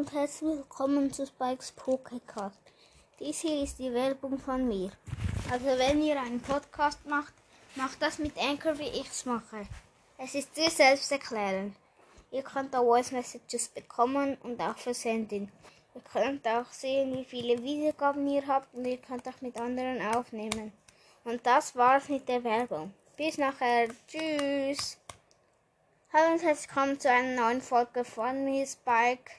und herzlich willkommen zu Spikes Pokécast. Dies hier ist die Werbung von mir. Also wenn ihr einen Podcast macht, macht das mit Anchor, wie ich es mache. Es ist sehr selbsterklärend. Ihr könnt auch Voice Messages bekommen und auch versenden. Ihr könnt auch sehen, wie viele Wiedergaben ihr habt und ihr könnt auch mit anderen aufnehmen. Und das war's mit der Werbung. Bis nachher. Tschüss. Hallo und herzlich willkommen zu einer neuen Folge von mir, Spike.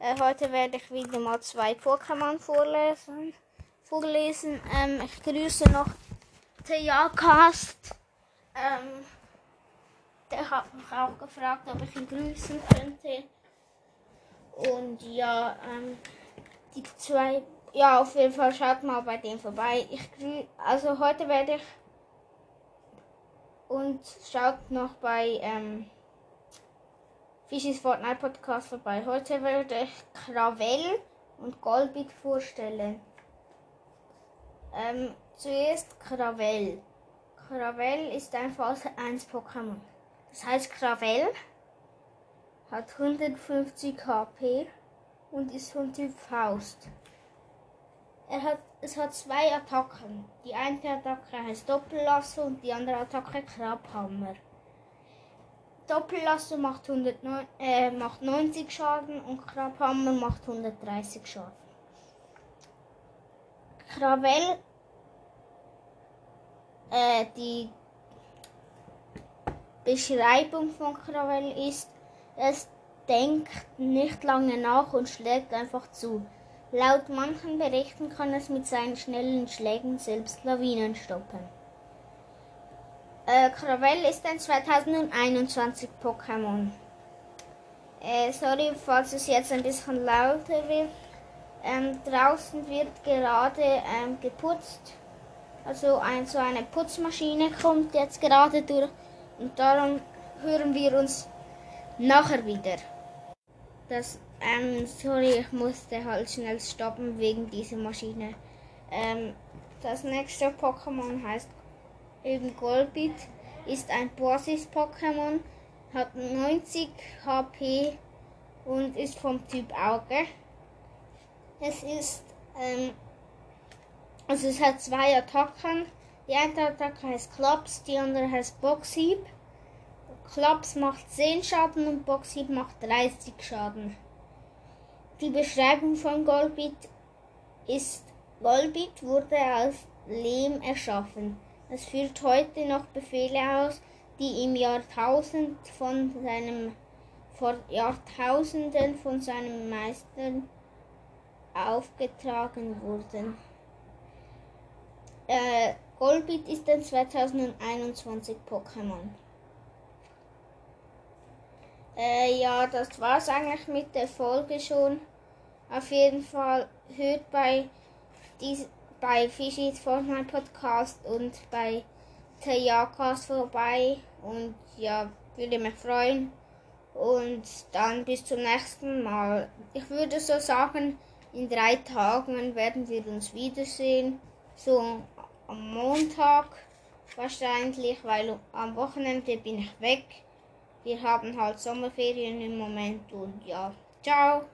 Äh, heute werde ich wieder mal zwei Pokémon vorlesen. vorlesen. Ähm, ich grüße noch Theacast. Ähm, der hat mich auch gefragt, ob ich ihn grüßen könnte. Und ja, ähm, die zwei, ja, auf jeden Fall schaut mal bei dem vorbei. Ich grü also heute werde ich und schaut noch bei ähm, Fischis Fortnite Podcast vorbei. Heute werde ich Krawell und Golbit vorstellen. Ähm, zuerst Krawell. Krawell ist ein Phase 1 Pokémon. Das heißt Krawell hat 150 HP und ist von Typ Faust. Er hat, es hat zwei Attacken. Die eine Attacke heißt Doppellasso und die andere Attacke Krabhammer. Doppellasso macht, 109, äh, macht 90 Schaden und Krabhammer macht 130 Schaden. Krawell, äh, die Beschreibung von Krawell ist, es denkt nicht lange nach und schlägt einfach zu. Laut manchen Berichten kann es mit seinen schnellen Schlägen selbst Lawinen stoppen. Äh, Krawell ist ein 2021 Pokémon. Äh, sorry, falls es jetzt ein bisschen lauter wird. Ähm, draußen wird gerade ähm, geputzt. Also ein, so eine Putzmaschine kommt jetzt gerade durch und darum hören wir uns nachher wieder. Das, ähm, sorry, ich musste halt schnell stoppen wegen dieser Maschine. Ähm, das nächste Pokémon heißt eben Golbit, ist ein Basis-Pokémon, hat 90 HP und ist vom Typ Auge. Es ist, ähm, also es hat zwei Attacken. Die eine Attacke heißt Klops, die andere heißt Boxhieb. Klops macht 10 Schaden und Boxhieb macht 30 Schaden. Die Beschreibung von Golbit ist, Golbit wurde aus Lehm erschaffen. Es führt heute noch Befehle aus, die im Jahrtausend von seinem, vor Jahrtausenden von seinem Meister aufgetragen wurden. Äh, Golbit ist ein 2021 Pokémon. Äh, ja, das war's eigentlich mit der Folge schon. Auf jeden Fall hört bei, dies, bei Fischis Fortnite Podcast und bei Tejakas vorbei. Und ja, würde mich freuen. Und dann bis zum nächsten Mal. Ich würde so sagen, in drei Tagen werden wir uns wiedersehen. So am Montag wahrscheinlich, weil am Wochenende bin ich weg. Wir haben halt Sommerferien im Moment und ja, ciao.